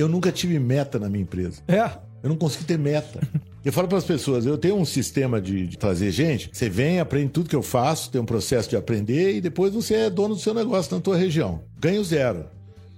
eu nunca tive meta na minha empresa. É. Eu não consigo ter meta. Eu falo para as pessoas, eu tenho um sistema de, de, trazer gente. Você vem, aprende tudo que eu faço, tem um processo de aprender e depois você é dono do seu negócio na tua região. Ganho zero.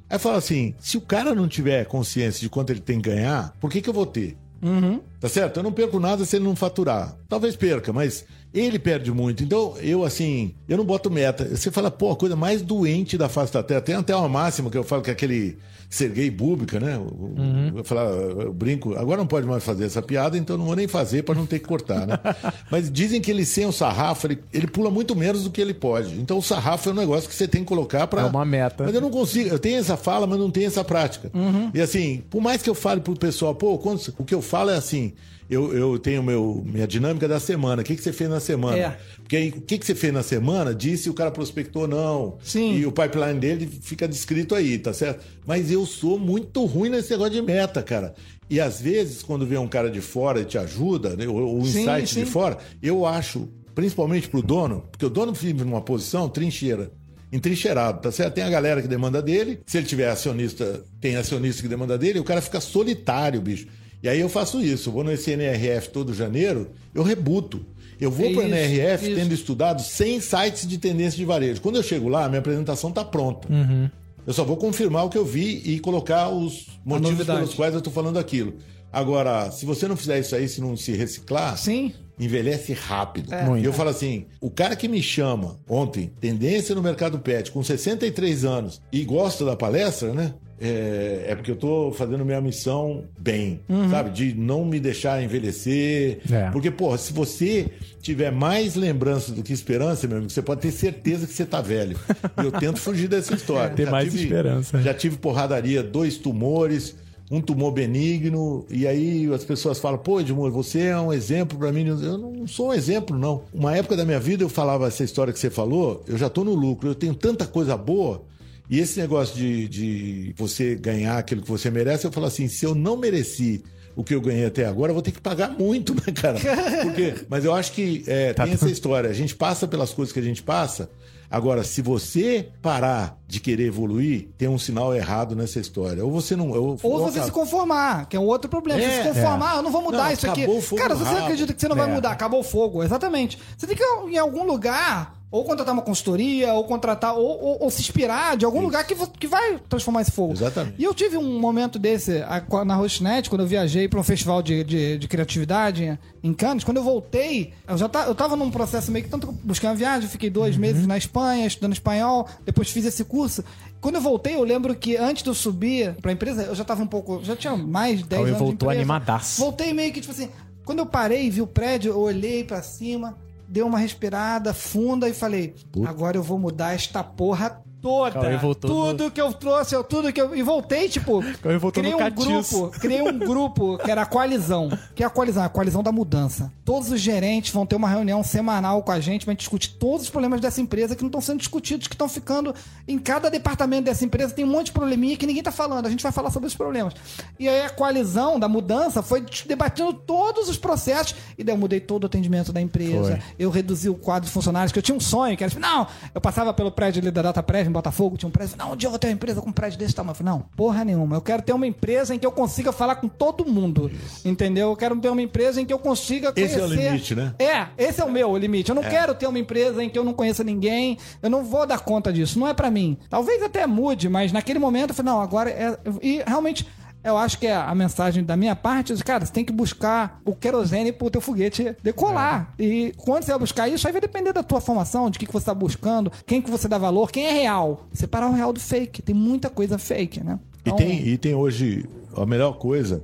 Aí fala assim: se o cara não tiver consciência de quanto ele tem que ganhar, por que, que eu vou ter? Uhum. Tá certo? Eu não perco nada se ele não faturar. Talvez perca, mas ele perde muito. Então, eu, assim, eu não boto meta. Você fala, pô, a coisa mais doente da face da Terra. Tem até uma máxima que eu falo que é aquele Sergei Búbica, né? Uhum. Eu, falar, eu brinco, agora não pode mais fazer essa piada, então não vou nem fazer para não ter que cortar, né? Mas dizem que ele sem o sarrafo, ele, ele pula muito menos do que ele pode. Então o sarrafo é um negócio que você tem que colocar para. É uma meta. Mas eu não consigo, eu tenho essa fala, mas não tenho essa prática. Uhum. E assim, por mais que eu fale pro pessoal, pô, quando, o que eu falo é assim, eu, eu tenho meu, minha dinâmica da semana. O que, que você fez na semana? É. Porque aí, o que, que você fez na semana disse se o cara prospectou ou não. Sim. E o pipeline dele fica descrito aí, tá certo? Mas eu sou muito ruim nesse negócio de meta, cara. E às vezes, quando vem um cara de fora e te ajuda, né, o, o Sim, insight sim. de fora, eu acho, principalmente pro dono, porque o dono vive numa posição trincheira. Entrincheirado, tá certo? Tem a galera que demanda dele. Se ele tiver acionista, tem acionista que demanda dele, o cara fica solitário, bicho. E aí eu faço isso, eu vou nesse NRF todo janeiro, eu rebuto. Eu vou É para o NRF isso. tendo estudado 100 sites de tendência de varejo. Quando eu chego lá, minha apresentação está pronta. Uhum. Eu só vou confirmar o que eu vi e colocar os motivos pelos quais eu estou falando aquilo. Agora, se você não fizer isso aí, se não se reciclar, Sim. envelhece rápido. É. E eu falo assim: o cara que me chama ontem, tendência no mercado pet, com 63 anos, e gosta da palestra, né? É, é porque eu tô fazendo minha missão bem, sabe? De não me deixar envelhecer. É. Porque, porra, se você tiver mais lembrança do que esperança, meu amigo, você pode ter certeza que você tá velho. E eu tento fugir dessa história. Ter mais esperança. Já tive porradaria, dois tumores, um tumor benigno, e aí as pessoas falam, pô, Edmur, você é um exemplo para mim. Eu não sou um exemplo, não. Uma época da minha vida eu falava essa história que você falou, eu já tô no lucro, eu tenho tanta coisa boa. E esse negócio de, de você ganhar aquilo que você merece, eu falo assim, se eu não mereci o que eu ganhei até agora, eu vou ter que pagar muito, né, cara? Porque, mas eu acho que é, Tá tem essa história. A gente passa pelas coisas que a gente passa. Agora, se você parar de querer evoluir, tem um sinal errado nessa história. Ou você não. Ou, Ou você se conformar, que é um outro problema. É, você se conformar, eu não vou mudar Não, isso aqui. acabou o fogo Cara, se você acredita que você não vai É. mudar, acabou o fogo, exatamente. Você tem que ir em algum lugar, ou contratar uma consultoria, ou contratar, ou, ou- ou se inspirar de algum lugar que, que vai transformar esse fogo. Exatamente. E eu tive um momento desse na Rosnet, quando eu viajei para um festival de, de, de criatividade em Cannes. Quando eu voltei, eu já tá, eu tava num processo meio que tanto que eu busquei uma viagem, fiquei dois meses na Espanha estudando espanhol, depois fiz esse curso. Quando eu voltei, eu lembro que antes de eu subir pra empresa, eu já tava um pouco. Já tinha mais de 10 Cauê anos. de voltou empresa. animadaço. Voltei meio que, tipo assim. Quando eu parei e vi o prédio, eu olhei pra cima, dei uma respirada funda e falei: agora eu vou mudar esta porra toda. Cauê voltou tudo que eu trouxe, eu, tudo que eu. E voltei, tipo. Cauê voltou criei no um catiço. grupo. Criei um grupo que era a coalizão. Que é a coalizão? A coalizão da mudança. Todos os gerentes vão ter uma reunião semanal com a gente pra gente discutir todos os problemas dessa empresa que não estão sendo discutidos, que estão ficando. Em cada departamento dessa empresa tem um monte de probleminha que ninguém tá falando. A gente vai falar sobre os problemas. E aí a coalizão da mudança foi debatendo todos os processos. E daí eu mudei todo o atendimento da empresa. Foi. Eu reduzi o quadro de funcionários, que eu tinha um sonho, que era tipo, não, eu passava pelo prédio da Data Prévio, em Botafogo, tinha um prédio, não, um dia eu vou ter uma empresa com um prédio desse tamanho. Eu falei, não, porra nenhuma. Eu quero ter uma empresa em que eu consiga falar com todo mundo. Entendeu? Eu quero ter uma empresa em que eu consiga Esse conhecer. é o limite, né? É, esse é o meu limite. Eu não quero ter uma empresa em que eu não conheça ninguém. Eu não vou dar conta disso. Não é pra mim. Talvez até mude, mas naquele momento eu falei, não, agora é. E realmente. Eu acho que é a mensagem da minha parte, cara, você tem que buscar o querosene pro teu foguete decolar. E quando você vai buscar isso, aí vai depender da tua formação, de que, que você tá buscando, quem que você dá valor, quem é real. Separar o real do fake. Tem muita coisa fake, né? E tem, e tem hoje, a melhor coisa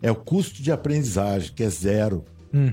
é o custo de aprendizagem, que é zero.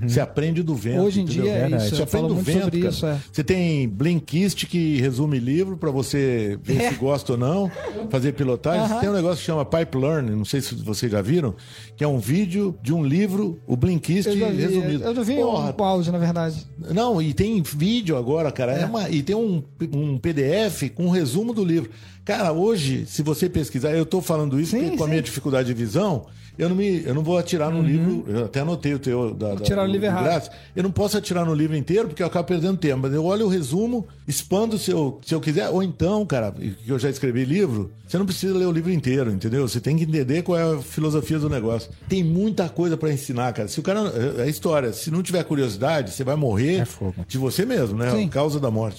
Você aprende do vento. Hoje em entendeu? dia é isso, Você aprende do vento, isso, é. Você tem Blinkist que resume livro para você ver É. se gosta ou não, fazer pilotagem. Aham. Tem um negócio que chama Pipe Learning, não sei se vocês já viram, que é um vídeo de um livro, o Blinkist Eu vi, resumido. eu já vi Porra, um áudio, na verdade. não, e tem vídeo agora, cara. É. uma- e tem um, um PDF com um resumo do livro. Cara, hoje, se você pesquisar, eu tô falando isso Sim, porque com a minha dificuldade de visão, eu não, me, eu não vou atirar no livro. Eu até anotei o teu da, da Atirar no livro errado. Eu não posso atirar no livro inteiro porque eu acabo perdendo tempo. Mas eu olho o resumo, expando se eu, se eu quiser. Ou então, cara, que eu já escrevi livro, você não precisa ler o livro inteiro, entendeu? Você tem que entender qual é a filosofia do negócio. Tem muita coisa para ensinar, cara. Se o cara. É, é história. Se não tiver curiosidade, você vai morrer É de você mesmo, né? Sim. A causa da morte.